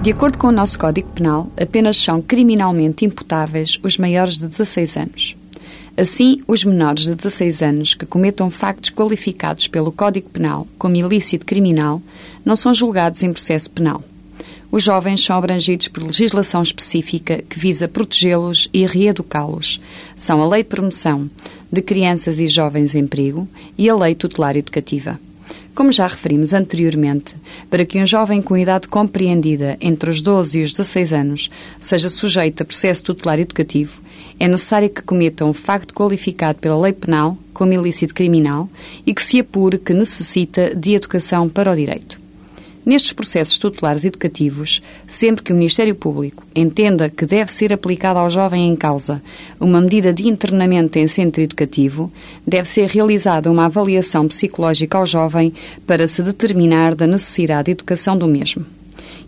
De acordo com o nosso Código Penal, apenas são criminalmente imputáveis os maiores de 16 anos. Assim, os menores de 16 anos que cometam factos qualificados pelo Código Penal como ilícito criminal não são julgados em processo penal. Os jovens são abrangidos por legislação específica que visa protegê-los e reeducá-los. São a Lei de Promoção de Crianças e Jovens em Perigo e a Lei Tutelar Educativa. Como já referimos anteriormente, para que um jovem com idade compreendida entre os 12 e os 16 anos seja sujeito a processo tutelar educativo, é necessário que cometa um facto qualificado pela lei penal como ilícito criminal e que se apure que necessita de educação para o direito. Nestes processos tutelares educativos, sempre que o Ministério Público entenda que deve ser aplicada ao jovem em causa uma medida de internamento em centro educativo, deve ser realizada uma avaliação psicológica ao jovem para se determinar da necessidade de educação do mesmo.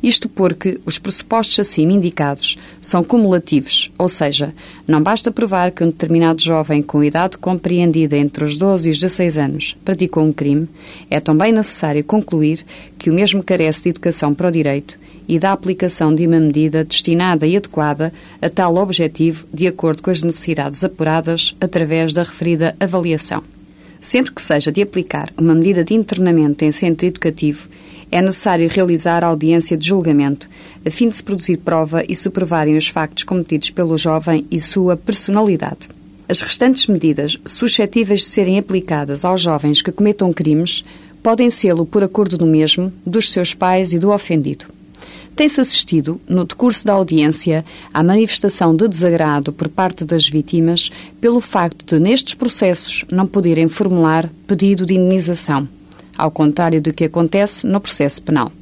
Isto porque os pressupostos acima indicados são cumulativos, ou seja, não basta provar que um determinado jovem com idade compreendida entre os 12 e os 16 anos praticou um crime, é também necessário concluir que o mesmo carece de educação para o direito e da aplicação de uma medida destinada e adequada a tal objetivo de acordo com as necessidades apuradas através da referida avaliação. Sempre que seja de aplicar uma medida de internamento em centro educativo, é necessário realizar audiência de julgamento, a fim de se produzir prova e se provarem os factos cometidos pelo jovem e sua personalidade. As restantes medidas suscetíveis de serem aplicadas aos jovens que cometam crimes podem sê-lo por acordo do mesmo, dos seus pais e do ofendido. Tem-se assistido, no decurso da audiência, à manifestação de desagrado por parte das vítimas pelo facto de, nestes processos, não poderem formular pedido de indenização ao contrário do que acontece no processo penal.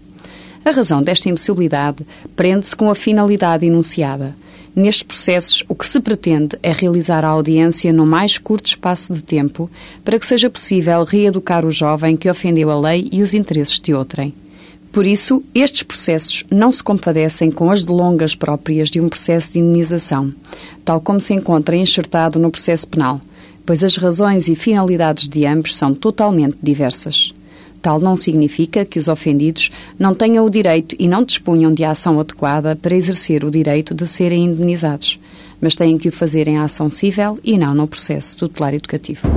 A razão desta impossibilidade prende-se com a finalidade enunciada. Nestes processos, o que se pretende é realizar a audiência no mais curto espaço de tempo para que seja possível reeducar o jovem que ofendeu a lei e os interesses de outrem. Por isso, estes processos não se compadecem com as delongas próprias de um processo de indenização, tal como se encontra enxertado no processo penal, pois as razões e finalidades de ambos são totalmente diversas. Tal não significa que os ofendidos não tenham o direito e não dispunham de ação adequada para exercer o direito de serem indenizados, mas têm que o fazer em ação civil e não no processo tutelar educativo.